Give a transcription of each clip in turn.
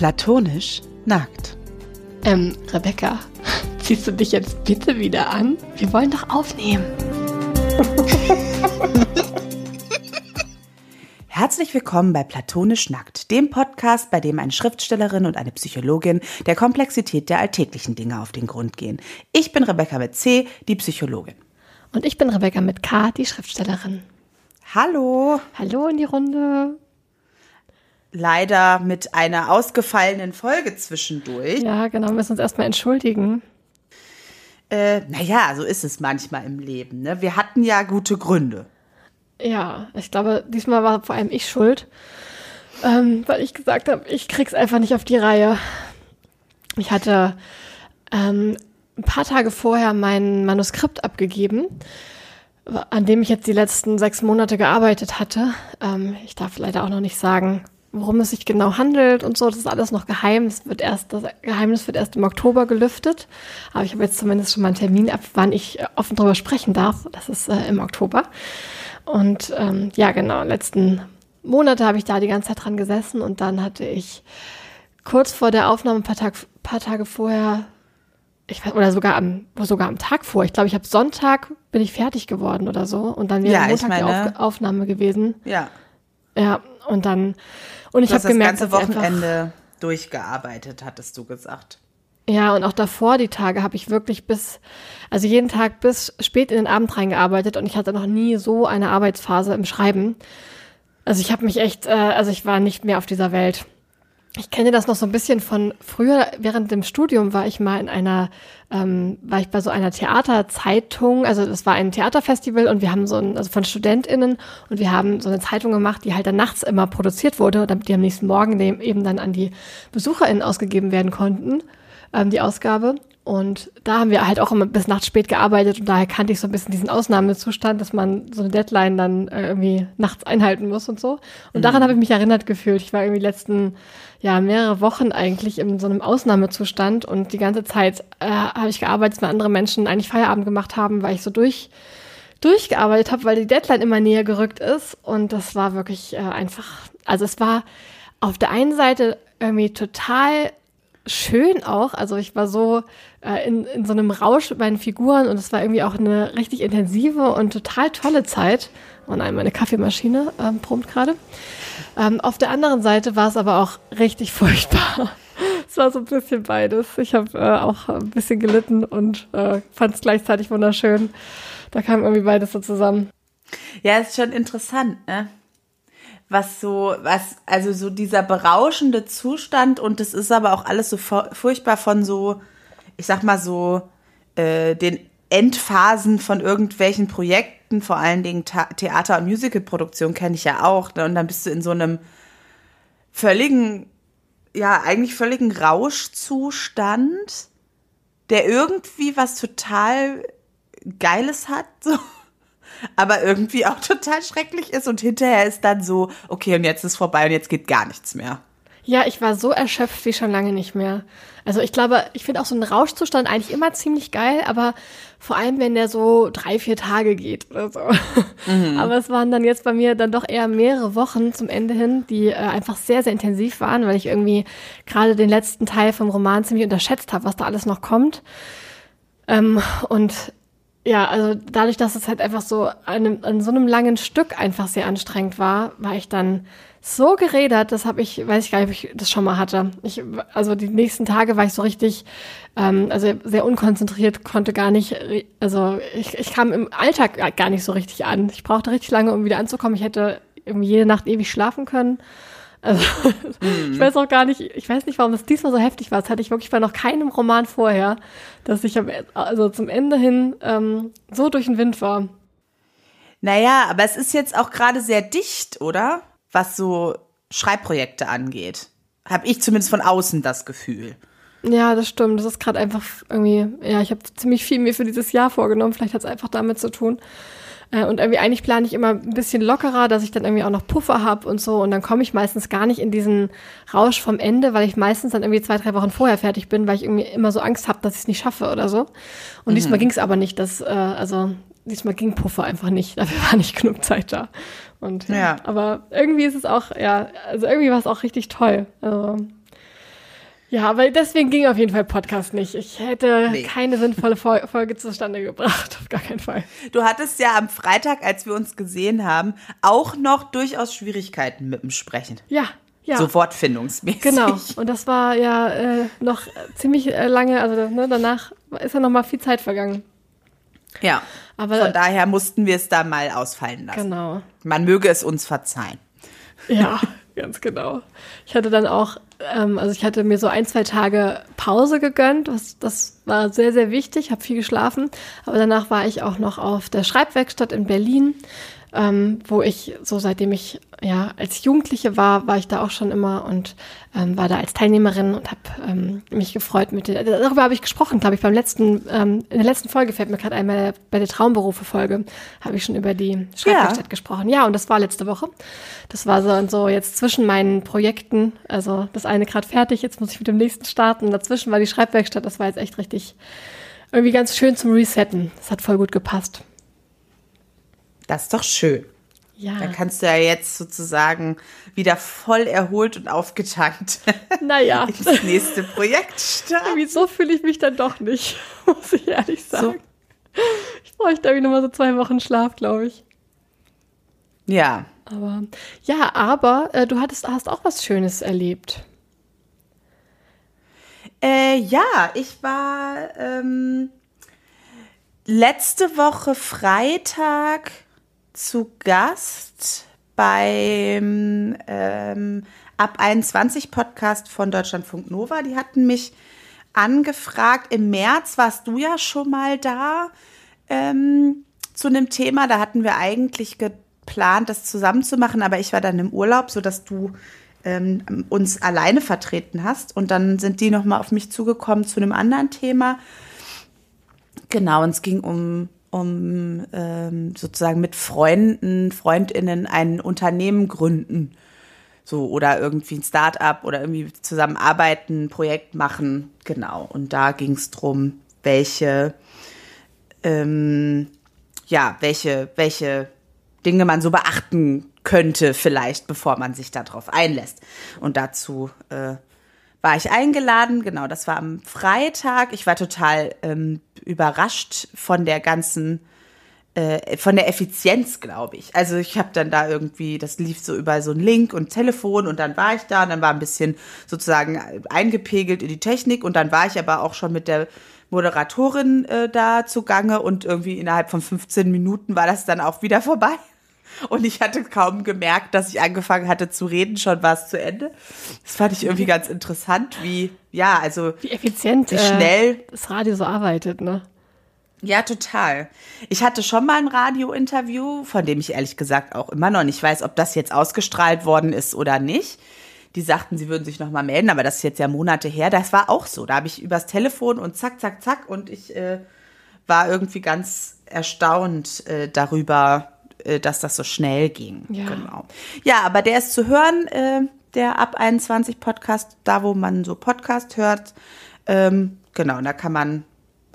Platonisch nackt. Ähm, Rebecca, ziehst du dich jetzt bitte wieder an? Wir wollen doch aufnehmen. Herzlich willkommen bei Platonisch Nackt, dem Podcast, bei dem eine Schriftstellerin und eine Psychologin der Komplexität der alltäglichen Dinge auf den Grund gehen. Ich bin Rebecca mit C, die Psychologin. Und ich bin Rebecca mit K, die Schriftstellerin. Hallo. Hallo in die Runde. Leider mit einer ausgefallenen Folge zwischendurch. Ja, genau, wir müssen uns erstmal entschuldigen. Äh, naja, so ist es manchmal im Leben. Ne? Wir hatten ja gute Gründe. Ja, ich glaube, diesmal war vor allem ich schuld, ähm, weil ich gesagt habe, ich krieg's einfach nicht auf die Reihe. Ich hatte ähm, ein paar Tage vorher mein Manuskript abgegeben, an dem ich jetzt die letzten sechs Monate gearbeitet hatte. Ähm, ich darf leider auch noch nicht sagen, worum es sich genau handelt und so. Das ist alles noch geheim. Das wird erst, das Geheimnis wird erst im Oktober gelüftet. Aber ich habe jetzt zumindest schon mal einen Termin ab, wann ich offen darüber sprechen darf. Das ist äh, im Oktober. Und ähm, ja, genau, letzten Monate habe ich da die ganze Zeit dran gesessen und dann hatte ich kurz vor der Aufnahme, ein paar, Tag, paar Tage vorher, ich weiß, oder sogar am, sogar am Tag vor, ich glaube, ich habe Sonntag bin ich fertig geworden oder so und dann wäre ja, Montag meine, die Auf Aufnahme gewesen. Ja. Ja, und dann, und ich habe gemerkt, das ganze Wochenende durchgearbeitet, hattest du gesagt. Ja, und auch davor die Tage habe ich wirklich bis, also jeden Tag bis spät in den Abend reingearbeitet und ich hatte noch nie so eine Arbeitsphase im Schreiben. Also ich habe mich echt, äh, also ich war nicht mehr auf dieser Welt. Ich kenne das noch so ein bisschen von früher, während dem Studium war ich mal in einer, ähm, war ich bei so einer Theaterzeitung, also das war ein Theaterfestival und wir haben so ein, also von StudentInnen und wir haben so eine Zeitung gemacht, die halt dann nachts immer produziert wurde, damit die am nächsten Morgen eben dann an die BesucherInnen ausgegeben werden konnten ähm, die Ausgabe. Und da haben wir halt auch immer bis nachts spät gearbeitet und daher kannte ich so ein bisschen diesen Ausnahmezustand, dass man so eine Deadline dann äh, irgendwie nachts einhalten muss und so. Und mhm. daran habe ich mich erinnert gefühlt. Ich war irgendwie letzten, ja, mehrere Wochen eigentlich in so einem Ausnahmezustand und die ganze Zeit äh, habe ich gearbeitet, weil andere Menschen eigentlich Feierabend gemacht haben, weil ich so durch durchgearbeitet habe, weil die Deadline immer näher gerückt ist. Und das war wirklich äh, einfach, also es war auf der einen Seite irgendwie total schön auch. Also ich war so äh, in, in so einem Rausch mit meinen Figuren und es war irgendwie auch eine richtig intensive und total tolle Zeit. Oh nein, meine Kaffeemaschine ähm, brummt gerade. Ähm, auf der anderen Seite war es aber auch richtig furchtbar. es war so ein bisschen beides. Ich habe äh, auch ein bisschen gelitten und äh, fand es gleichzeitig wunderschön. Da kam irgendwie beides so zusammen. Ja, ist schon interessant, ne? Was so, was, also so dieser berauschende Zustand und das ist aber auch alles so furchtbar von so, ich sag mal so, äh, den Endphasen von irgendwelchen Projekten, vor allen Dingen Theater- und Musicalproduktion kenne ich ja auch. Ne? Und dann bist du in so einem völligen, ja, eigentlich völligen Rauschzustand, der irgendwie was total Geiles hat. So aber irgendwie auch total schrecklich ist und hinterher ist dann so, okay, und jetzt ist vorbei und jetzt geht gar nichts mehr. Ja, ich war so erschöpft wie schon lange nicht mehr. Also ich glaube, ich finde auch so einen Rauschzustand eigentlich immer ziemlich geil, aber vor allem, wenn der so drei, vier Tage geht oder so. Mhm. Aber es waren dann jetzt bei mir dann doch eher mehrere Wochen zum Ende hin, die äh, einfach sehr, sehr intensiv waren, weil ich irgendwie gerade den letzten Teil vom Roman ziemlich unterschätzt habe, was da alles noch kommt. Ähm, und ja, also dadurch, dass es halt einfach so an, an so einem langen Stück einfach sehr anstrengend war, war ich dann so geredert, das habe ich, weiß ich gar nicht, ob ich das schon mal hatte. Ich, also die nächsten Tage war ich so richtig, ähm, also sehr unkonzentriert, konnte gar nicht, also ich, ich kam im Alltag gar nicht so richtig an. Ich brauchte richtig lange, um wieder anzukommen. Ich hätte irgendwie jede Nacht ewig schlafen können. Also mhm. ich weiß auch gar nicht, ich weiß nicht, warum das diesmal so heftig war. Das hatte ich wirklich bei noch keinem Roman vorher, dass ich also zum Ende hin ähm, so durch den Wind war. Naja, aber es ist jetzt auch gerade sehr dicht, oder? Was so Schreibprojekte angeht. Habe ich zumindest von außen das Gefühl. Ja, das stimmt. Das ist gerade einfach irgendwie, ja, ich habe ziemlich viel mir für dieses Jahr vorgenommen. Vielleicht hat es einfach damit zu tun. Äh, und irgendwie eigentlich plane ich immer ein bisschen lockerer, dass ich dann irgendwie auch noch Puffer habe und so. Und dann komme ich meistens gar nicht in diesen Rausch vom Ende, weil ich meistens dann irgendwie zwei, drei Wochen vorher fertig bin, weil ich irgendwie immer so Angst habe, dass ich es nicht schaffe oder so. Und mhm. diesmal ging es aber nicht. Dass, äh, also diesmal ging Puffer einfach nicht. Dafür war nicht genug Zeit da. Und ja, ja. aber irgendwie ist es auch, ja, also irgendwie war es auch richtig toll. Also, Ja, aber deswegen ging auf jeden Fall Podcast nicht. Ich hätte Nee. keine sinnvolle Fol- Folge zustande gebracht, auf gar keinen Fall. Du hattest ja am Freitag, als wir uns gesehen haben, auch noch durchaus Schwierigkeiten mit dem Sprechen. Ja, ja. So wortfindungsmäßig. Genau. Und das war ja äh, noch ziemlich äh, lange, also ne, danach ist ja noch mal viel Zeit vergangen. Ja. Aber- Von daher mussten wir es da mal ausfallen lassen. Genau. Man möge es uns verzeihen. Ja, ganz genau. Ich hatte dann auch, ähm, also ich hatte mir so ein, zwei Tage Pause gegönnt. Das, das war sehr, sehr wichtig, habe viel geschlafen. Aber danach war ich auch noch auf der Schreibwerkstatt in Berlin, ähm, wo ich so seitdem ich ja als Jugendliche war, war ich da auch schon immer und ähm, war da als Teilnehmerin und habe ähm, mich gefreut mit den, darüber habe ich gesprochen, glaube ich, beim letzten, ähm, in der letzten Folge fällt mir gerade einmal bei der Traumberufe-Folge, habe ich schon über die Schreibwerkstatt gesprochen. Ja, und das war letzte Woche. Das war so und so jetzt zwischen meinen Projekten, also das eine gerade fertig, jetzt muss ich mit dem nächsten starten. Dazwischen war die Schreibwerkstatt, das war jetzt echt richtig irgendwie ganz schön zum Resetten. Das hat voll gut gepasst. Das ist doch schön. Ja. Dann kannst du ja jetzt sozusagen wieder voll erholt und aufgetankt Naja, ins nächste Projekt starten. irgendwie so fühle ich mich dann doch nicht, muss ich ehrlich sagen. Ich bräuchte irgendwie nochmal so zwei Wochen Schlaf, glaube ich. Ja. Aber ja, aber äh, du hattest, hast auch was Schönes erlebt. Äh, ja, ich war ähm, letzte Woche Freitag zu Gast beim ähm, Ab 21 Podcast von Deutschlandfunk Nova. Die hatten mich angefragt. Im März warst du ja schon mal da ähm, zu einem Thema. Da hatten wir eigentlich geplant, das zusammen zu machen, aber ich war dann im Urlaub, sodass du ähm, uns alleine vertreten hast. Und dann sind die nochmal auf mich zugekommen zu einem anderen Thema. Genau, und es ging um, um ähm, sozusagen mit Freunden, Freundinnen ein Unternehmen gründen. So, oder irgendwie ein Start-up oder irgendwie zusammenarbeiten, ein Projekt machen. Genau. Und da ging es drum, welche, ähm, ja, welche, welche Dinge man so beachten könnte, vielleicht, bevor man sich darauf einlässt. Und dazu äh, war ich eingeladen. Genau, das war am Freitag. Ich war total ähm, überrascht von der ganzen, äh, von der Effizienz, glaube ich. Also ich habe dann da irgendwie, das lief so über so einen Link und Telefon und dann war ich da und dann war ein bisschen sozusagen eingepegelt in die Technik und dann war ich aber auch schon mit der Moderatorin äh, da zugange und irgendwie innerhalb von 15 Minuten war das dann auch wieder vorbei. Und ich hatte kaum gemerkt, dass ich angefangen hatte zu reden, schon war es zu Ende. Das fand ich irgendwie ganz interessant, wie, ja, also Wie effizient Wie schnell- äh, das Radio so arbeitet, ne? Ja, total. Ich hatte schon mal ein Radiointerview, von dem ich ehrlich gesagt auch immer noch nicht weiß, ob das jetzt ausgestrahlt worden ist oder nicht. Die sagten, sie würden sich noch mal melden, aber das ist jetzt ja Monate her. Das war auch so. Da habe ich übers Telefon und zack, zack, zack und ich äh, war irgendwie ganz erstaunt äh, darüber, äh, dass das so schnell ging. Ja. Genau. Ja, aber der ist zu hören, äh, der Ab 21 Podcast, da wo man so Podcast hört. Ähm, genau, und da kann man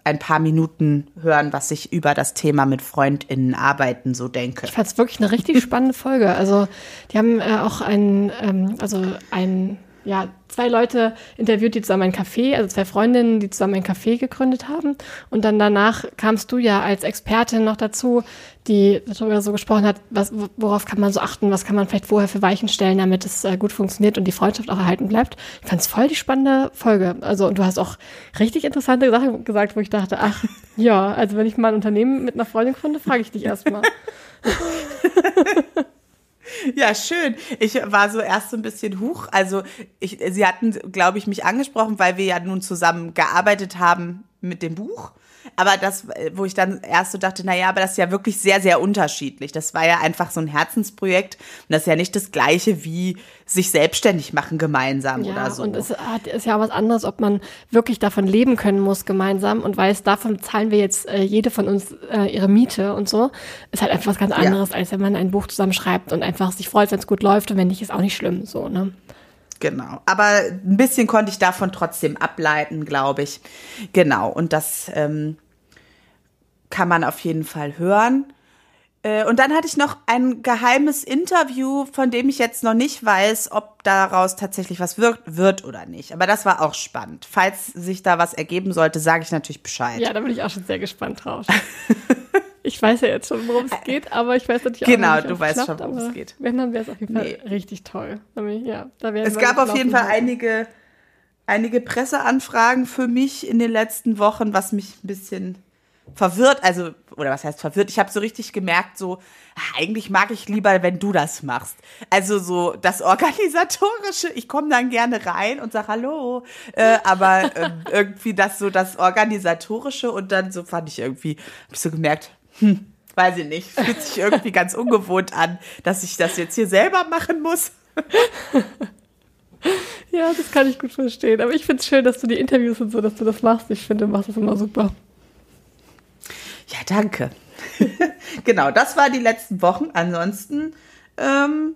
ein paar Minuten hören, was ich über das Thema mit FreundInnen arbeiten so denke. Ich fand es wirklich eine richtig spannende Folge. Also die haben äh, auch einen, ähm, also ein, ja, zwei Leute interviewt, die zusammen ein Café, also zwei Freundinnen, die zusammen ein Café gegründet haben. Und dann danach kamst du ja als Expertin noch dazu, die darüber so gesprochen hat, was, worauf kann man so achten, was kann man vielleicht vorher für Weichen stellen, damit es äh, gut funktioniert und die Freundschaft auch erhalten bleibt. Ich fand es voll die spannende Folge. Also, und du hast auch richtig interessante Sachen gesagt, wo ich dachte, ach, ja, also wenn ich mal ein Unternehmen mit einer Freundin gründe, frage ich dich erstmal. Ja, schön. Ich war so erst so ein bisschen hoch. Also ich, sie hatten, glaube ich, mich angesprochen, weil wir ja nun zusammen gearbeitet haben mit dem Buch. Aber das, wo ich dann erst so dachte, na ja, aber das ist ja wirklich sehr, sehr unterschiedlich. Das war ja einfach so ein Herzensprojekt und das ist ja nicht das Gleiche wie sich selbstständig machen gemeinsam Ja, oder so. und es hat, ist ja auch was anderes, ob man wirklich davon leben können muss gemeinsam und weiß, davon zahlen wir jetzt äh, jede von uns äh, ihre Miete und so. Ist halt einfach was ganz anderes, als wenn man ein Buch zusammen schreibt und einfach sich freut, wenn es gut läuft und wenn nicht, ist auch nicht schlimm, so, ne? Genau. Aber ein bisschen konnte ich davon trotzdem ableiten, glaube ich. Genau. Und das ähm, kann man auf jeden Fall hören. Äh, und dann hatte ich noch ein geheimes Interview, von dem ich jetzt noch nicht weiß, ob daraus tatsächlich was wird, wird oder nicht. Aber das war auch spannend. Falls sich da was ergeben sollte, sage ich natürlich Bescheid. Ja, da bin ich auch schon sehr gespannt drauf. ich weiß ja jetzt schon, worum es geht, aber ich weiß natürlich genau, auch nicht, du weißt schon, worum es geht. Wenn, dann wäre es auf jeden Fall nee. richtig toll. Ja, da es gab auf jeden Fall einige, einige Presseanfragen für mich in den letzten Wochen, was mich ein bisschen verwirrt, also, oder was heißt verwirrt? Ich habe so richtig gemerkt, so, ah, eigentlich mag ich lieber, wenn du das machst. Also so das Organisatorische, ich komme dann gerne rein und sag Hallo, äh, aber äh, irgendwie das so das Organisatorische und dann so fand ich irgendwie, hab ich so gemerkt, hm, weiß ich nicht, fühlt sich irgendwie ganz ungewohnt an, dass ich das jetzt hier selber machen muss. Ja, das kann ich gut verstehen. Aber ich finde es schön, dass du die Interviews und so, dass du das machst. Ich finde, du machst das immer super. Ja, danke. genau, das war die letzten Wochen. Ansonsten ähm,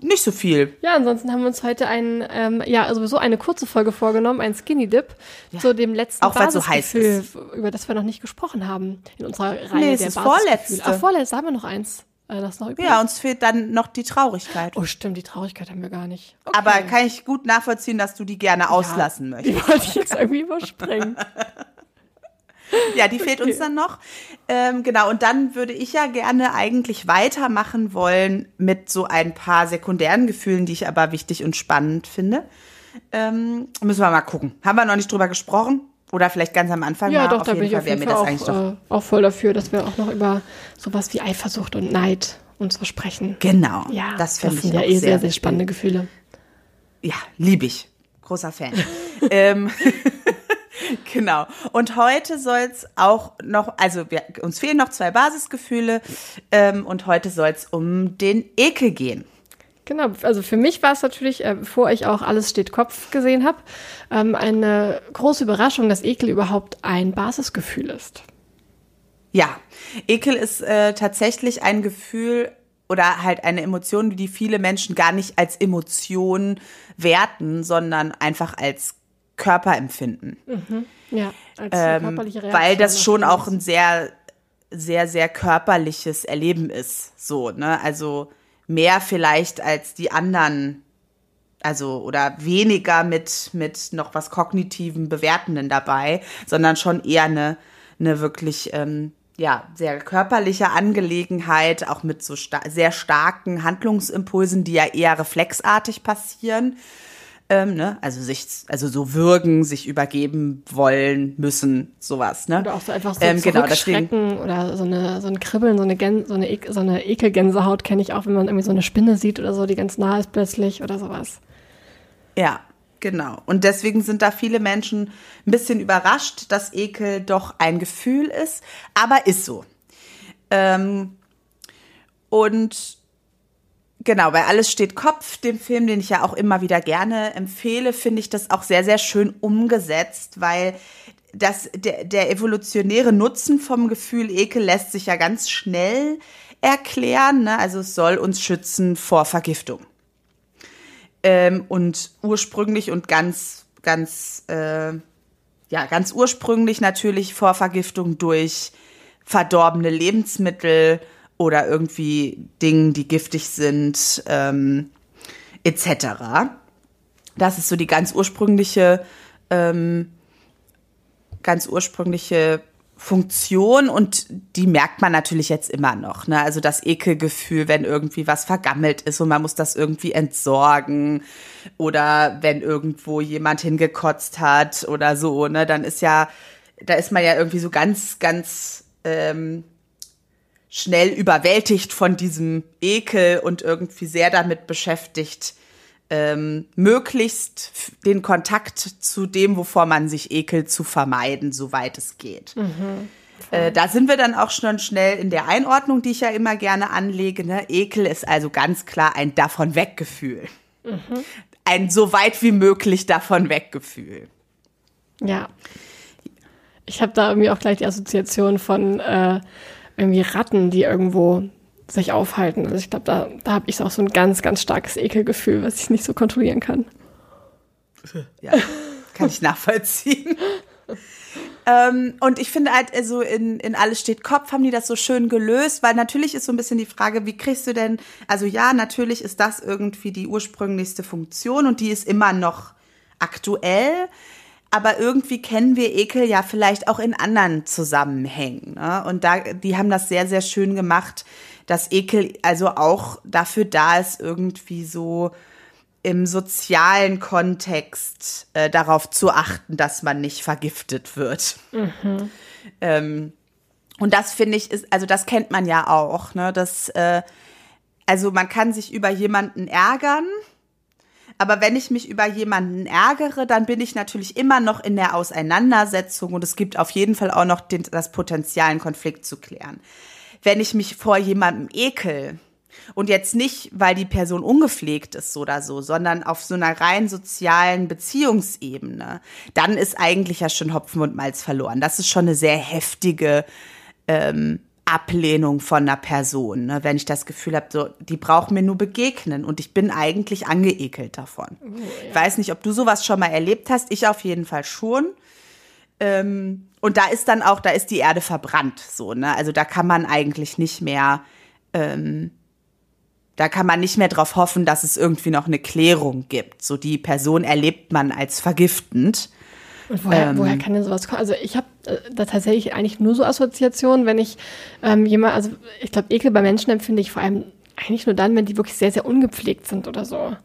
nicht so viel. Ja, ansonsten haben wir uns heute ein, ähm, ja, sowieso eine kurze Folge vorgenommen, ein Skinny Dip, ja. zu dem letzten Auch weil so heiß ist. über das wir noch nicht gesprochen haben in unserer Reihe nee, der vorletzte. Ach, vorletzte, haben wir noch eins. Äh, das noch ja, uns fehlt dann noch die Traurigkeit. Oh, stimmt, die Traurigkeit haben wir gar nicht. Okay. Aber kann ich gut nachvollziehen, dass du die gerne auslassen ja, möchtest. Die wollte ich jetzt irgendwie überspringen. ja, die fehlt okay. uns dann noch. Ähm, genau, und dann würde ich ja gerne eigentlich weitermachen wollen mit so ein paar sekundären Gefühlen, die ich aber wichtig und spannend finde. Ähm, müssen wir mal gucken. Haben wir noch nicht drüber gesprochen? Oder vielleicht ganz am Anfang ja, mal. Doch, auf da jeden bin Fall wäre mir das auch, eigentlich doch. Äh, auch voll dafür, dass wir auch noch über sowas wie Eifersucht und Neid und so sprechen. Genau. Ja, das, das sind ja eh sehr, sehr spannende Gefühle. Ja, liebe ich. Großer Fan. ähm, genau. Und heute soll es auch noch, also wir, uns fehlen noch zwei Basisgefühle ähm, und heute soll es um den Ekel gehen. Genau, also für mich war es natürlich, äh, bevor ich auch Alles steht Kopf gesehen habe, ähm, eine große Überraschung, dass Ekel überhaupt ein Basisgefühl ist. Ja, Ekel ist äh, tatsächlich ein Gefühl oder halt eine Emotion, die viele Menschen gar nicht als Emotion werten, sondern einfach als Körperempfinden. Mhm. Ja, als ähm, körperliche Reaktion. Weil das schon auch ein sehr, sehr, sehr körperliches Erleben ist. So, ne? Also mehr vielleicht als die anderen, also oder weniger mit, mit noch was kognitiven Bewertenden dabei, sondern schon eher eine, eine wirklich ähm, ja, sehr körperliche Angelegenheit, auch mit so sta sehr starken Handlungsimpulsen, die ja eher reflexartig passieren. Ähm, ne? Also sich, also so würgen, sich übergeben wollen müssen, sowas, ne? Oder auch so einfach so ähm, genau, deswegen, oder so eine so ein Kribbeln, so eine Gen so eine, e so eine Ekelgänsehaut kenne ich auch, wenn man irgendwie so eine Spinne sieht oder so, die ganz nah ist plötzlich oder sowas. Ja, genau. Und deswegen sind da viele Menschen ein bisschen überrascht, dass Ekel doch ein Gefühl ist, aber ist so. Ähm, und Genau, bei Alles steht Kopf, dem Film, den ich ja auch immer wieder gerne empfehle, finde ich das auch sehr, sehr schön umgesetzt, weil das, der, der evolutionäre Nutzen vom Gefühl Ekel lässt sich ja ganz schnell erklären. Ne? Also es soll uns schützen vor Vergiftung. Ähm, und ursprünglich und ganz, ganz, äh, ja, ganz ursprünglich natürlich vor Vergiftung durch verdorbene Lebensmittel oder irgendwie Dingen, die giftig sind, ähm, etc. Das ist so die ganz ursprüngliche, ähm, ganz ursprüngliche Funktion und die merkt man natürlich jetzt immer noch. Ne? Also das Ekelgefühl, wenn irgendwie was vergammelt ist und man muss das irgendwie entsorgen oder wenn irgendwo jemand hingekotzt hat oder so, ne, dann ist ja, da ist man ja irgendwie so ganz, ganz ähm, schnell überwältigt von diesem Ekel und irgendwie sehr damit beschäftigt, ähm, möglichst den Kontakt zu dem, wovor man sich ekelt, zu vermeiden, soweit es geht. Mhm, äh, da sind wir dann auch schon schnell in der Einordnung, die ich ja immer gerne anlege. Ne? Ekel ist also ganz klar ein davon weggefühl. Mhm. Ein so weit wie möglich davon weggefühl. Ja. Ich habe da irgendwie auch gleich die Assoziation von äh, irgendwie Ratten, die irgendwo sich aufhalten. Also ich glaube, da, da habe ich auch so ein ganz, ganz starkes Ekelgefühl, was ich nicht so kontrollieren kann. Ja, kann ich nachvollziehen. Ähm, und ich finde halt, also in, in Alles steht Kopf haben die das so schön gelöst, weil natürlich ist so ein bisschen die Frage, wie kriegst du denn, also ja, natürlich ist das irgendwie die ursprünglichste Funktion und die ist immer noch aktuell, aber irgendwie kennen wir Ekel ja vielleicht auch in anderen Zusammenhängen. Ne? Und da, die haben das sehr, sehr schön gemacht, dass Ekel also auch dafür da ist, irgendwie so im sozialen Kontext äh, darauf zu achten, dass man nicht vergiftet wird. Mhm. Ähm, und das finde ich ist, also das kennt man ja auch, ne? Das, äh, also man kann sich über jemanden ärgern, aber wenn ich mich über jemanden ärgere, dann bin ich natürlich immer noch in der Auseinandersetzung und es gibt auf jeden Fall auch noch den, das Potenzial, einen Konflikt zu klären. Wenn ich mich vor jemandem ekel, und jetzt nicht, weil die Person ungepflegt ist oder so, sondern auf so einer rein sozialen Beziehungsebene, dann ist eigentlich ja schon Hopfen und Malz verloren. Das ist schon eine sehr heftige ähm, Ablehnung von einer Person, ne? wenn ich das Gefühl habe, so, die braucht mir nur begegnen und ich bin eigentlich angeekelt davon. Oh, ja. Ich weiß nicht, ob du sowas schon mal erlebt hast, ich auf jeden Fall schon. Ähm, und da ist dann auch, da ist die Erde verbrannt, so, ne? Also da kann man eigentlich nicht mehr ähm, da kann man nicht mehr darauf hoffen, dass es irgendwie noch eine Klärung gibt. So die Person erlebt man als vergiftend. Und woher, ähm, woher kann denn sowas kommen? Also ich habe äh, da tatsächlich eigentlich nur so Assoziationen, wenn ich ähm, jemand, also ich glaube, Ekel bei Menschen empfinde ich vor allem eigentlich nur dann, wenn die wirklich sehr, sehr ungepflegt sind oder so.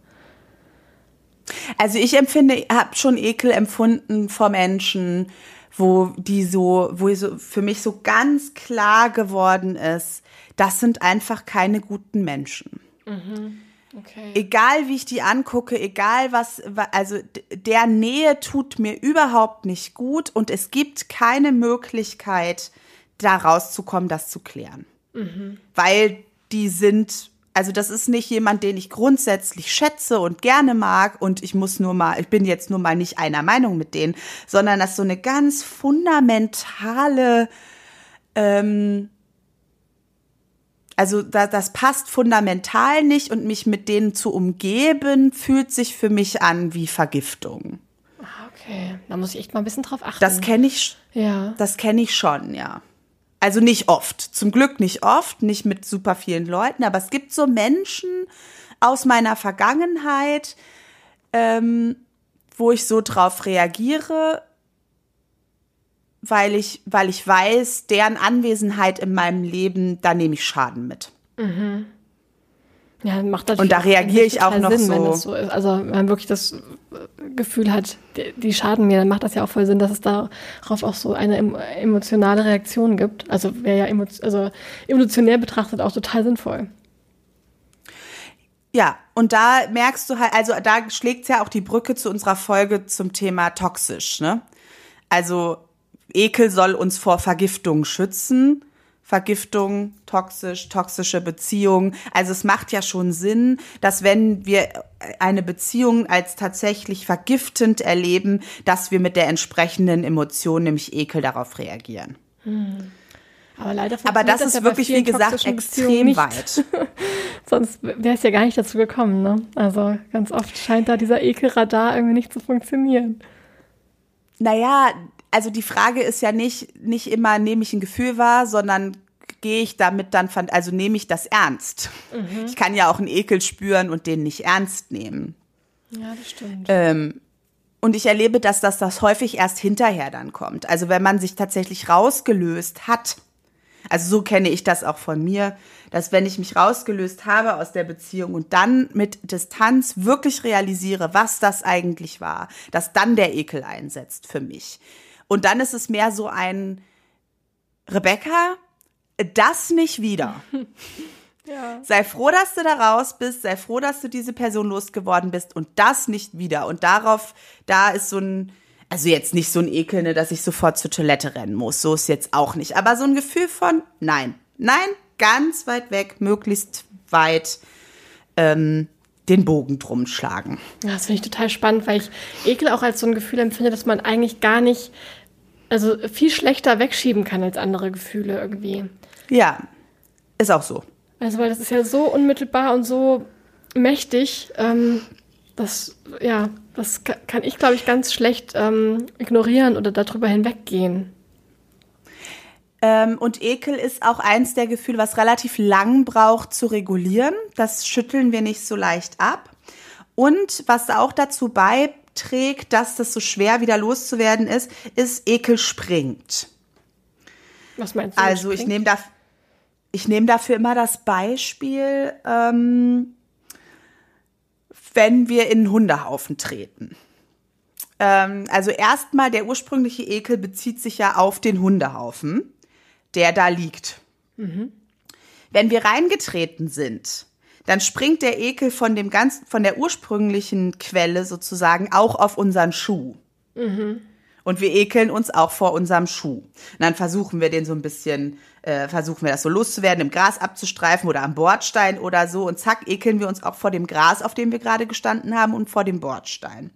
Also ich empfinde, habe schon Ekel empfunden vor Menschen, wo die so, wo so für mich so ganz klar geworden ist, das sind einfach keine guten Menschen. Mhm. Okay. Egal wie ich die angucke, egal was, also der Nähe tut mir überhaupt nicht gut und es gibt keine Möglichkeit, da rauszukommen, das zu klären. Mhm. Weil die sind, also das ist nicht jemand, den ich grundsätzlich schätze und gerne mag und ich muss nur mal, ich bin jetzt nur mal nicht einer Meinung mit denen, sondern das ist so eine ganz fundamentale, ähm, also da, das passt fundamental nicht und mich mit denen zu umgeben, fühlt sich für mich an wie Vergiftung. Ah, okay, da muss ich echt mal ein bisschen drauf achten. Das kenne ich, ja. das kenne ich schon, ja. Also nicht oft, zum Glück nicht oft, nicht mit super vielen Leuten, aber es gibt so Menschen aus meiner Vergangenheit, ähm, wo ich so drauf reagiere, weil ich, weil ich weiß, deren Anwesenheit in meinem Leben, da nehme ich Schaden mit. Mhm. Ja, macht natürlich Und da reagiere ich auch noch Sinn, so. Wenn das so ist. Also wenn man wirklich das Gefühl hat, die, die, schaden mir, dann macht das ja auch voll Sinn, dass es darauf auch so eine emotionale Reaktion gibt. Also wäre ja emo also evolutionär betrachtet auch total sinnvoll. Ja, und da merkst du halt, also da schlägt ja auch die Brücke zu unserer Folge zum Thema toxisch, ne? Also Ekel soll uns vor Vergiftung schützen. Vergiftung, toxisch, toxische Beziehung. Also es macht ja schon Sinn, dass wenn wir eine Beziehung als tatsächlich vergiftend erleben, dass wir mit der entsprechenden Emotion, nämlich Ekel, darauf reagieren. Hm. Aber leider Aber das, das ist wirklich, wie gesagt, extrem weit. Sonst wäre es ja gar nicht dazu gekommen. Ne? Also ganz oft scheint da dieser Ekelradar irgendwie nicht zu funktionieren. Naja, also die Frage ist ja nicht, nicht immer, nehme ich ein Gefühl wahr, sondern gehe ich damit dann, also nehme ich das ernst. Mhm. Ich kann ja auch einen Ekel spüren und den nicht ernst nehmen. Ja, das stimmt. Ähm, und ich erlebe, dass das, das häufig erst hinterher dann kommt. Also wenn man sich tatsächlich rausgelöst hat also so kenne ich das auch von mir, dass wenn ich mich rausgelöst habe aus der Beziehung und dann mit Distanz wirklich realisiere, was das eigentlich war, dass dann der Ekel einsetzt für mich. Und dann ist es mehr so ein Rebecca, das nicht wieder. Ja. Sei froh, dass du da raus bist, sei froh, dass du diese Person losgeworden bist und das nicht wieder. Und darauf, da ist so ein, also jetzt nicht so ein Ekel, ne, dass ich sofort zur Toilette rennen muss. So ist jetzt auch nicht. Aber so ein Gefühl von, nein, nein, ganz weit weg, möglichst weit ähm, den Bogen drum schlagen. Ja, das finde ich total spannend, weil ich Ekel auch als so ein Gefühl empfinde, dass man eigentlich gar nicht, also viel schlechter wegschieben kann als andere Gefühle irgendwie. Ja, ist auch so. Also, weil das ist ja so unmittelbar und so mächtig. Ähm, das, ja, das kann ich, glaube ich, ganz schlecht ähm, ignorieren oder darüber hinweggehen. Ähm, und Ekel ist auch eins der Gefühle, was relativ lang braucht zu regulieren. Das schütteln wir nicht so leicht ab. Und was auch dazu beiträgt, dass das so schwer wieder loszuwerden ist, ist Ekel springt. Was meinst du? Also ich nehme da, ich nehme dafür immer das Beispiel, ähm, wenn wir in einen Hundehaufen treten. Ähm, also erstmal, der ursprüngliche Ekel bezieht sich ja auf den Hundehaufen, der da liegt. Mhm. Wenn wir reingetreten sind, dann springt der Ekel von dem ganz, von der ursprünglichen Quelle sozusagen auch auf unseren Schuh. Mhm. Und wir ekeln uns auch vor unserem Schuh. Und dann versuchen wir den so ein bisschen, äh, versuchen wir das so loszuwerden, im Gras abzustreifen oder am Bordstein oder so. Und zack, ekeln wir uns auch vor dem Gras, auf dem wir gerade gestanden haben und vor dem Bordstein.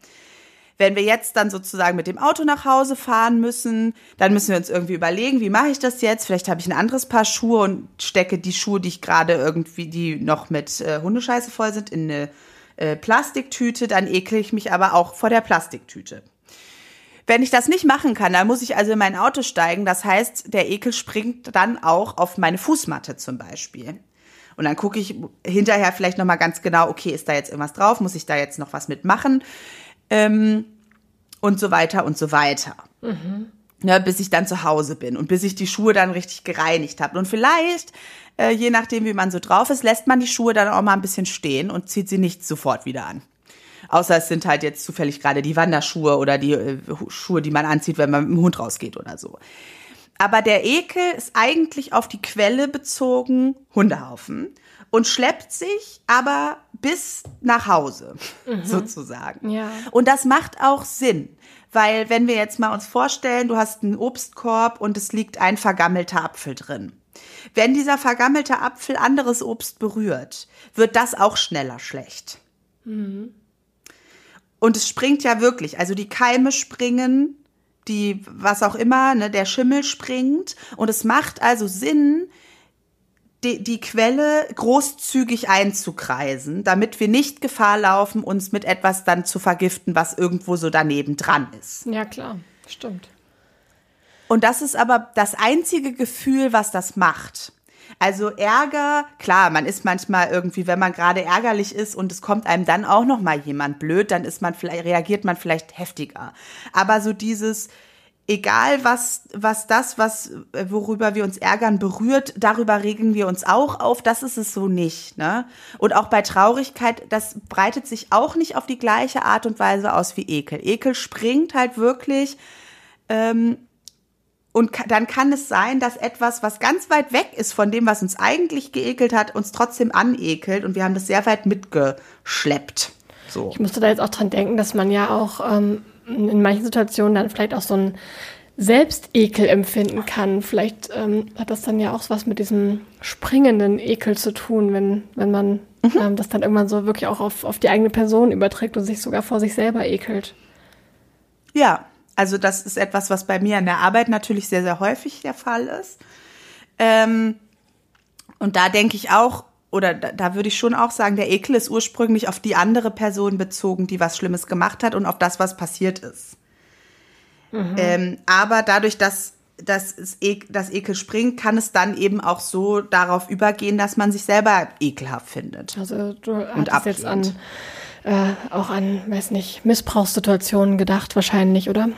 Wenn wir jetzt dann sozusagen mit dem Auto nach Hause fahren müssen, dann müssen wir uns irgendwie überlegen, wie mache ich das jetzt? Vielleicht habe ich ein anderes Paar Schuhe und stecke die Schuhe, die ich gerade irgendwie, die noch mit äh, Hundescheiße voll sind, in eine äh, Plastiktüte. Dann ekle ich mich aber auch vor der Plastiktüte. Wenn ich das nicht machen kann, dann muss ich also in mein Auto steigen. Das heißt, der Ekel springt dann auch auf meine Fußmatte zum Beispiel. Und dann gucke ich hinterher vielleicht nochmal ganz genau, okay, ist da jetzt irgendwas drauf? Muss ich da jetzt noch was mitmachen? Ähm, und so weiter und so weiter. Mhm. Ja, bis ich dann zu Hause bin und bis ich die Schuhe dann richtig gereinigt habe. Und vielleicht, äh, je nachdem, wie man so drauf ist, lässt man die Schuhe dann auch mal ein bisschen stehen und zieht sie nicht sofort wieder an. Außer es sind halt jetzt zufällig gerade die Wanderschuhe oder die äh, Schuhe, die man anzieht, wenn man mit dem Hund rausgeht oder so. Aber der Ekel ist eigentlich auf die Quelle bezogen Hundehaufen und schleppt sich aber bis nach Hause mhm. sozusagen. Ja. Und das macht auch Sinn, weil wenn wir jetzt mal uns vorstellen, du hast einen Obstkorb und es liegt ein vergammelter Apfel drin. Wenn dieser vergammelte Apfel anderes Obst berührt, wird das auch schneller schlecht. Mhm. Und es springt ja wirklich. Also die Keime springen, die, was auch immer, ne, der Schimmel springt. Und es macht also Sinn, die, die Quelle großzügig einzukreisen, damit wir nicht Gefahr laufen, uns mit etwas dann zu vergiften, was irgendwo so daneben dran ist. Ja, klar, stimmt. Und das ist aber das einzige Gefühl, was das macht. Also Ärger, klar, man ist manchmal irgendwie, wenn man gerade ärgerlich ist und es kommt einem dann auch noch mal jemand blöd, dann ist man vielleicht reagiert man vielleicht heftiger. Aber so dieses egal was was das was worüber wir uns ärgern berührt, darüber regen wir uns auch auf, das ist es so nicht, ne? Und auch bei Traurigkeit, das breitet sich auch nicht auf die gleiche Art und Weise aus wie Ekel. Ekel springt halt wirklich ähm, und dann kann es sein, dass etwas, was ganz weit weg ist von dem, was uns eigentlich geekelt hat, uns trotzdem anekelt und wir haben das sehr weit mitgeschleppt. So. Ich musste da jetzt auch dran denken, dass man ja auch ähm, in manchen Situationen dann vielleicht auch so ein Selbstekel empfinden kann. Vielleicht ähm, hat das dann ja auch was mit diesem springenden Ekel zu tun, wenn, wenn man mhm. ähm, das dann irgendwann so wirklich auch auf, auf die eigene Person überträgt und sich sogar vor sich selber ekelt. Ja, also das ist etwas, was bei mir in der Arbeit natürlich sehr, sehr häufig der Fall ist. Ähm, und da denke ich auch, oder da, da würde ich schon auch sagen, der Ekel ist ursprünglich auf die andere Person bezogen, die was Schlimmes gemacht hat und auf das, was passiert ist. Mhm. Ähm, aber dadurch, dass dass das Ekel springt, kann es dann eben auch so darauf übergehen, dass man sich selber ekelhaft findet. Also du hast jetzt an äh, auch an, weiß nicht, Missbrauchssituationen gedacht wahrscheinlich, oder?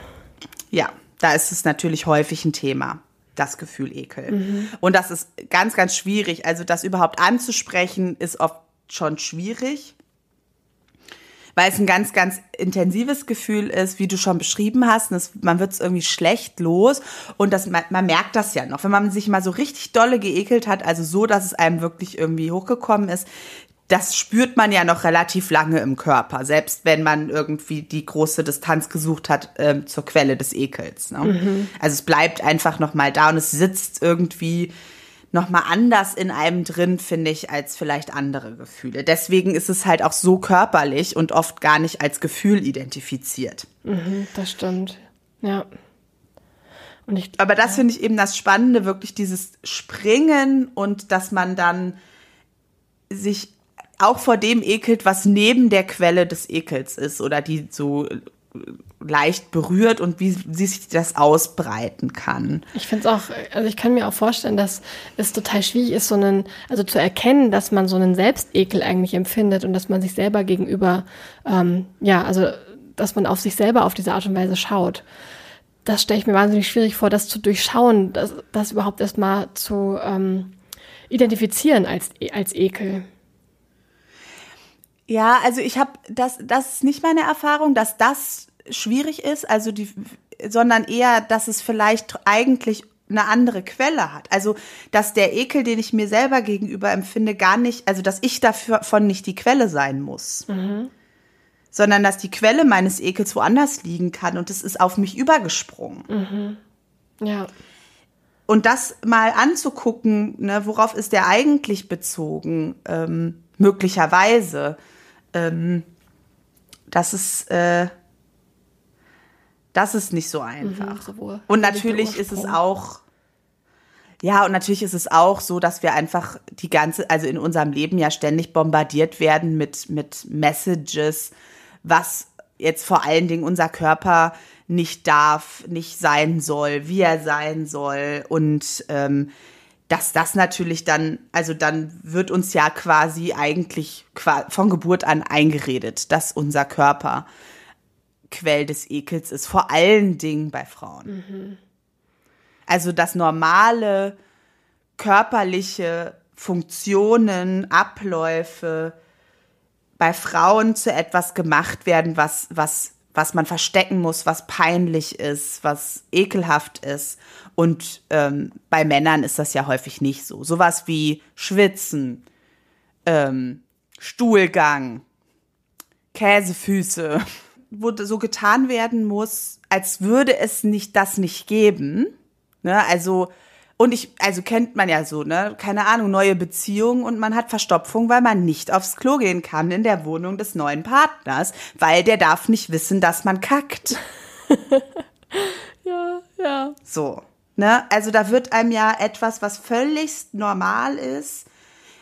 Ja, da ist es natürlich häufig ein Thema, das Gefühl Ekel. Mhm. Und das ist ganz, ganz schwierig. Also das überhaupt anzusprechen, ist oft schon schwierig weil es ein ganz, ganz intensives Gefühl ist, wie du schon beschrieben hast. Das, man wird es irgendwie schlecht los und das, man, man, merkt das ja noch. Wenn man sich mal so richtig dolle geekelt hat, also so, dass es einem wirklich irgendwie hochgekommen ist, das spürt man ja noch relativ lange im Körper, selbst wenn man irgendwie die große Distanz gesucht hat ähm, zur Quelle des Ekels. Ne? Mhm. Also es bleibt einfach noch mal da und es sitzt irgendwie noch mal anders in einem drin, finde ich, als vielleicht andere Gefühle. Deswegen ist es halt auch so körperlich und oft gar nicht als Gefühl identifiziert. Mhm, das stimmt. Ja. Und ich, Aber das finde ich eben das Spannende, wirklich dieses Springen und dass man dann sich auch vor dem ekelt, was neben der Quelle des Ekels ist oder die so äh, leicht berührt und wie, wie sich das ausbreiten kann. Ich finde es auch, also ich kann mir auch vorstellen, dass es total schwierig ist, so einen, also zu erkennen, dass man so einen Selbstekel eigentlich empfindet und dass man sich selber gegenüber, ähm, ja, also dass man auf sich selber auf diese Art und Weise schaut. Das stelle ich mir wahnsinnig schwierig vor, das zu durchschauen, das, das überhaupt erstmal zu ähm, identifizieren als, als Ekel. Ja, also ich habe das, das ist nicht meine Erfahrung, dass das schwierig ist, also die, sondern eher, dass es vielleicht eigentlich eine andere Quelle hat. Also, dass der Ekel, den ich mir selber gegenüber empfinde, gar nicht, also, dass ich davon nicht die Quelle sein muss. Mhm. Sondern, dass die Quelle meines Ekels woanders liegen kann und es ist auf mich übergesprungen. Mhm. Ja. Und das mal anzugucken, ne, worauf ist der eigentlich bezogen, ähm, möglicherweise, ähm, das ist, äh, das ist nicht so einfach. Mhm, und natürlich ist es auch, ja, und natürlich ist es auch so, dass wir einfach die ganze, also in unserem Leben ja ständig bombardiert werden mit, mit Messages, was jetzt vor allen Dingen unser Körper nicht darf, nicht sein soll, wie er sein soll. Und ähm, dass das natürlich dann, also dann wird uns ja quasi eigentlich von Geburt an eingeredet, dass unser Körper Quell des Ekels ist, vor allen Dingen bei Frauen. Mhm. Also dass normale körperliche Funktionen, Abläufe bei Frauen zu etwas gemacht werden, was, was, was man verstecken muss, was peinlich ist, was ekelhaft ist. Und ähm, bei Männern ist das ja häufig nicht so. Sowas wie Schwitzen, ähm, Stuhlgang, Käsefüße wo so getan werden muss, als würde es nicht das nicht geben. Ne? Also und ich, also kennt man ja so, ne? Keine Ahnung, neue Beziehungen und man hat Verstopfung, weil man nicht aufs Klo gehen kann in der Wohnung des neuen Partners, weil der darf nicht wissen, dass man kackt. ja, ja. So, ne? Also da wird einem ja etwas, was völlig normal ist,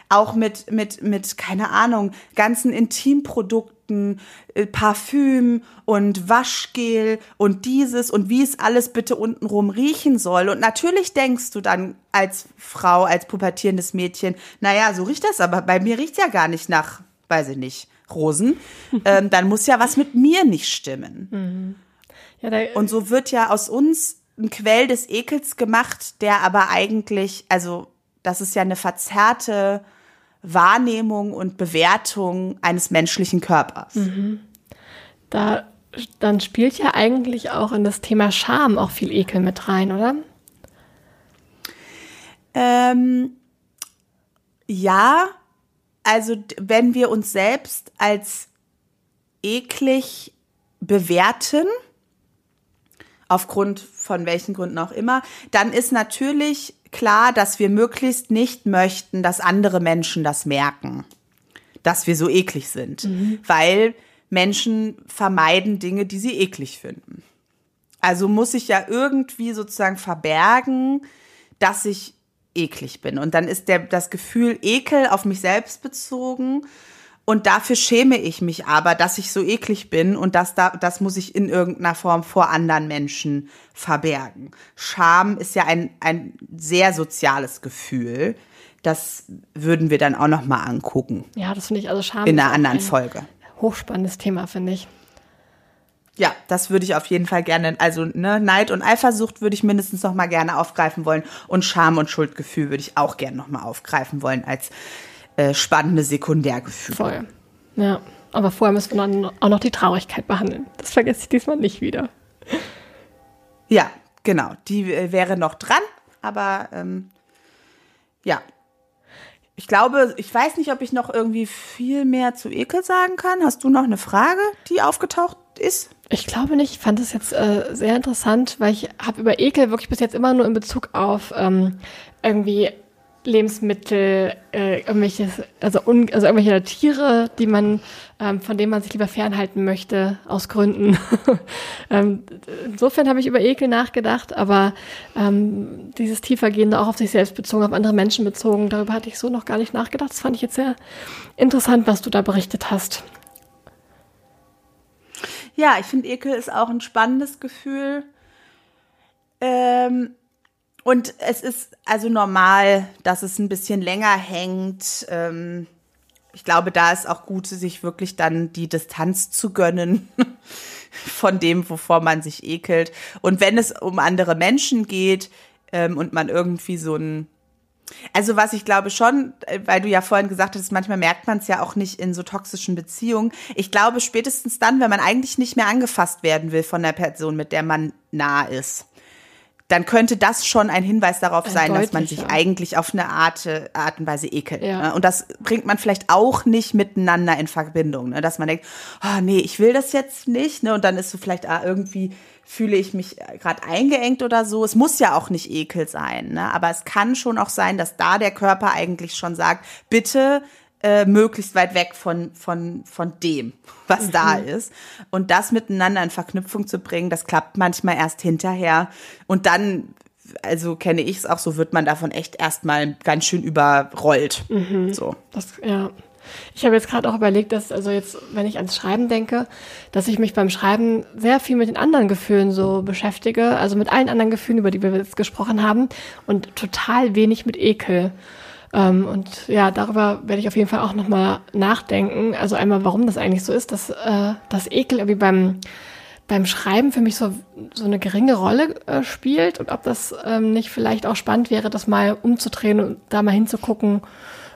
auch mit, mit, mit, keine Ahnung, ganzen Intimprodukten, äh, Parfüm und Waschgel und dieses und wie es alles bitte untenrum riechen soll. Und natürlich denkst du dann als Frau, als pubertierendes Mädchen, naja, so riecht das, aber bei mir riecht ja gar nicht nach, weiß ich nicht, Rosen. ähm, dann muss ja was mit mir nicht stimmen. Mhm. Ja, und so wird ja aus uns ein Quell des Ekels gemacht, der aber eigentlich, also das ist ja eine verzerrte Wahrnehmung und Bewertung eines menschlichen Körpers. Mhm. Da dann spielt ja eigentlich auch in das Thema Scham auch viel Ekel mit rein, oder? Ähm, ja, also wenn wir uns selbst als eklig bewerten, aufgrund von welchen Gründen auch immer, dann ist natürlich klar, dass wir möglichst nicht möchten, dass andere Menschen das merken, dass wir so eklig sind, mhm. weil Menschen vermeiden Dinge, die sie eklig finden. Also muss ich ja irgendwie sozusagen verbergen, dass ich eklig bin. Und dann ist der, das Gefühl Ekel auf mich selbst bezogen und dafür schäme ich mich aber, dass ich so eklig bin und das, da, das muss ich in irgendeiner Form vor anderen Menschen verbergen. Scham ist ja ein, ein sehr soziales Gefühl. Das würden wir dann auch noch mal angucken. Ja, das finde ich also Scham. In einer anderen ein Folge. Hochspannendes Thema, finde ich. Ja, das würde ich auf jeden Fall gerne, also ne, Neid und Eifersucht würde ich mindestens noch mal gerne aufgreifen wollen und Scham und Schuldgefühl würde ich auch gerne noch mal aufgreifen wollen als äh, spannende Sekundärgefühle. Voll. Ja, aber vorher müssen wir dann auch noch die Traurigkeit behandeln. Das vergesse ich diesmal nicht wieder. Ja, genau. Die äh, wäre noch dran, aber ähm, ja. Ich glaube, ich weiß nicht, ob ich noch irgendwie viel mehr zu Ekel sagen kann. Hast du noch eine Frage, die aufgetaucht ist? Ich glaube nicht. Ich fand es jetzt äh, sehr interessant, weil ich habe über Ekel wirklich bis jetzt immer nur in Bezug auf ähm, irgendwie Lebensmittel, äh, irgendwelche, also, un, also irgendwelche Tiere, die man, ähm, von denen man sich lieber fernhalten möchte, aus Gründen. ähm, insofern habe ich über Ekel nachgedacht, aber ähm, dieses tiefergehende auch auf sich selbst bezogen, auf andere Menschen bezogen, darüber hatte ich so noch gar nicht nachgedacht. Das fand ich jetzt sehr interessant, was du da berichtet hast. Ja, ich finde, Ekel ist auch ein spannendes Gefühl. Ähm, und es ist also normal, dass es ein bisschen länger hängt. Ähm, ich glaube, da ist auch gut, sich wirklich dann die Distanz zu gönnen von dem, wovor man sich ekelt. Und wenn es um andere Menschen geht ähm, und man irgendwie so ein also was ich glaube schon, äh, weil du ja vorhin gesagt hast, manchmal merkt man es ja auch nicht in so toxischen Beziehungen. Ich glaube spätestens dann, wenn man eigentlich nicht mehr angefasst werden will von der Person, mit der man nah ist dann könnte das schon ein Hinweis darauf sein, Deutlich, dass man sich eigentlich auf eine Art, äh, Art und Weise ekelt. Ja. Ne? Und das bringt man vielleicht auch nicht miteinander in Verbindung, ne? dass man denkt, oh nee, ich will das jetzt nicht, ne? Und dann ist so vielleicht ah, irgendwie fühle ich mich gerade eingeengt oder so. Es muss ja auch nicht Ekel sein, ne? aber es kann schon auch sein, dass da der Körper eigentlich schon sagt, bitte äh, möglichst weit weg von, von, von dem, was mhm. da ist. Und das miteinander in Verknüpfung zu bringen, das klappt manchmal erst hinterher. Und dann, also kenne ich es auch so, wird man davon echt erstmal ganz schön überrollt. Mhm. So. Das, ja. Ich habe jetzt gerade auch überlegt, dass, also jetzt, wenn ich ans Schreiben denke, dass ich mich beim Schreiben sehr viel mit den anderen Gefühlen so beschäftige, also mit allen anderen Gefühlen, über die wir jetzt gesprochen haben, und total wenig mit Ekel. Ähm, und ja, darüber werde ich auf jeden Fall auch nochmal nachdenken. Also einmal, warum das eigentlich so ist, dass äh, das Ekel irgendwie beim, beim Schreiben für mich so, so eine geringe Rolle äh, spielt und ob das ähm, nicht vielleicht auch spannend wäre, das mal umzudrehen und da mal hinzugucken,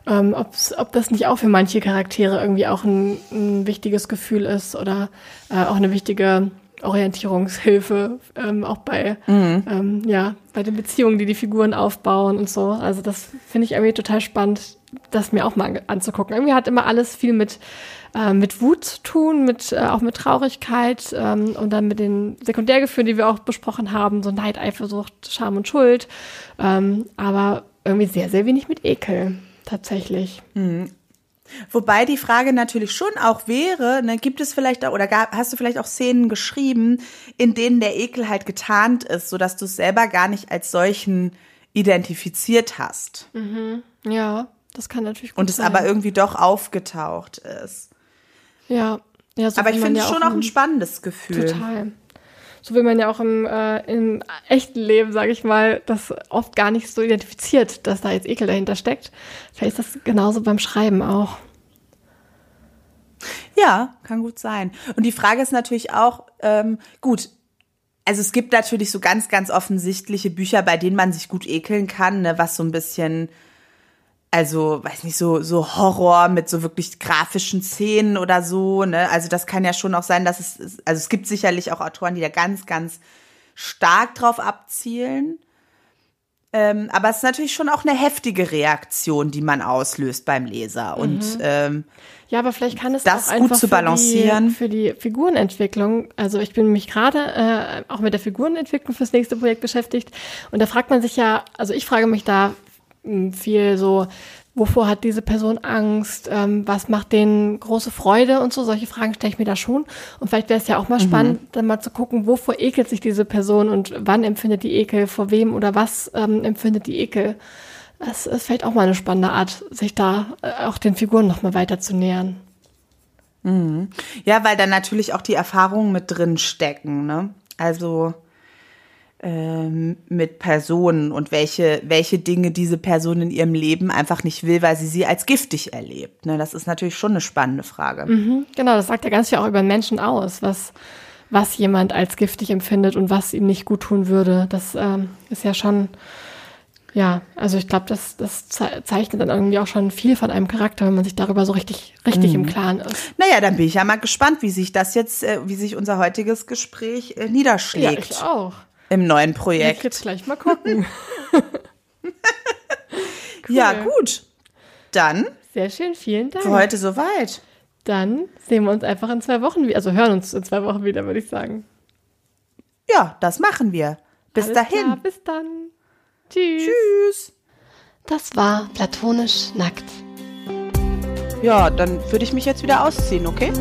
ähm, ob das nicht auch für manche Charaktere irgendwie auch ein, ein wichtiges Gefühl ist oder äh, auch eine wichtige Orientierungshilfe, ähm, auch bei, mhm. ähm, ja, bei den Beziehungen, die die Figuren aufbauen und so. Also das finde ich irgendwie total spannend, das mir auch mal anzugucken. Irgendwie hat immer alles viel mit, äh, mit Wut zu tun, mit, äh, auch mit Traurigkeit ähm, und dann mit den Sekundärgefühlen, die wir auch besprochen haben, so Neid, Eifersucht, Scham und Schuld. Ähm, aber irgendwie sehr, sehr wenig mit Ekel tatsächlich. Mhm. Wobei die Frage natürlich schon auch wäre, ne, gibt es vielleicht auch, oder gab, hast du vielleicht auch Szenen geschrieben, in denen der Ekel halt getarnt ist, sodass du es selber gar nicht als solchen identifiziert hast. Mhm. Ja, das kann natürlich gut Und es sein. aber irgendwie doch aufgetaucht ist. Ja, ja so Aber ich finde es ja schon auch ein spannendes Gefühl. Total. So wie man ja auch im, äh, im echten Leben, sage ich mal, das oft gar nicht so identifiziert, dass da jetzt Ekel dahinter steckt. Vielleicht ist das genauso beim Schreiben auch. Ja, kann gut sein. Und die Frage ist natürlich auch, ähm, gut, also es gibt natürlich so ganz, ganz offensichtliche Bücher, bei denen man sich gut ekeln kann, ne, was so ein bisschen also, weiß nicht, so, so Horror mit so wirklich grafischen Szenen oder so, ne? Also, das kann ja schon auch sein, dass es, also es gibt sicherlich auch Autoren, die da ganz, ganz stark drauf abzielen. Ähm, aber es ist natürlich schon auch eine heftige Reaktion, die man auslöst beim Leser. Und mhm. ähm, ja, aber vielleicht kann es das auch gut zu balancieren für die, für die Figurenentwicklung. Also ich bin mich gerade äh, auch mit der Figurenentwicklung fürs nächste Projekt beschäftigt und da fragt man sich ja, also ich frage mich da viel so, wovor hat diese Person Angst, ähm, was macht denen große Freude und so, solche Fragen stelle ich mir da schon. Und vielleicht wäre es ja auch mal mhm. spannend, dann mal zu gucken, wovor ekelt sich diese Person und wann empfindet die Ekel, vor wem oder was ähm, empfindet die Ekel. Das ist vielleicht auch mal eine spannende Art, sich da äh, auch den Figuren nochmal weiter zu nähern. Mhm. Ja, weil da natürlich auch die Erfahrungen mit drin stecken, ne? Also ähm, mit Personen und welche, welche Dinge diese Person in ihrem Leben einfach nicht will, weil sie sie als giftig erlebt. Ne, das ist natürlich schon eine spannende Frage. Mhm, genau, das sagt ja ganz viel auch über Menschen aus, was, was jemand als giftig empfindet und was ihm nicht gut tun würde. Das ähm, ist ja schon, ja, also ich glaube, das, das zeichnet dann irgendwie auch schon viel von einem Charakter, wenn man sich darüber so richtig, richtig mhm. im Klaren ist. Naja, dann bin ich ja mal gespannt, wie sich das jetzt, äh, wie sich unser heutiges Gespräch äh, niederschlägt. Ja, ich auch im neuen Projekt. Ich jetzt gleich mal gucken. cool. Ja, gut. Dann. Sehr schön, vielen Dank. Für heute soweit. Dann sehen wir uns einfach in zwei Wochen wieder. Also hören uns in zwei Wochen wieder, würde ich sagen. Ja, das machen wir. Bis Alles dahin. Klar, bis dann. Tschüss. Tschüss. Das war platonisch nackt. Ja, dann würde ich mich jetzt wieder ausziehen, okay?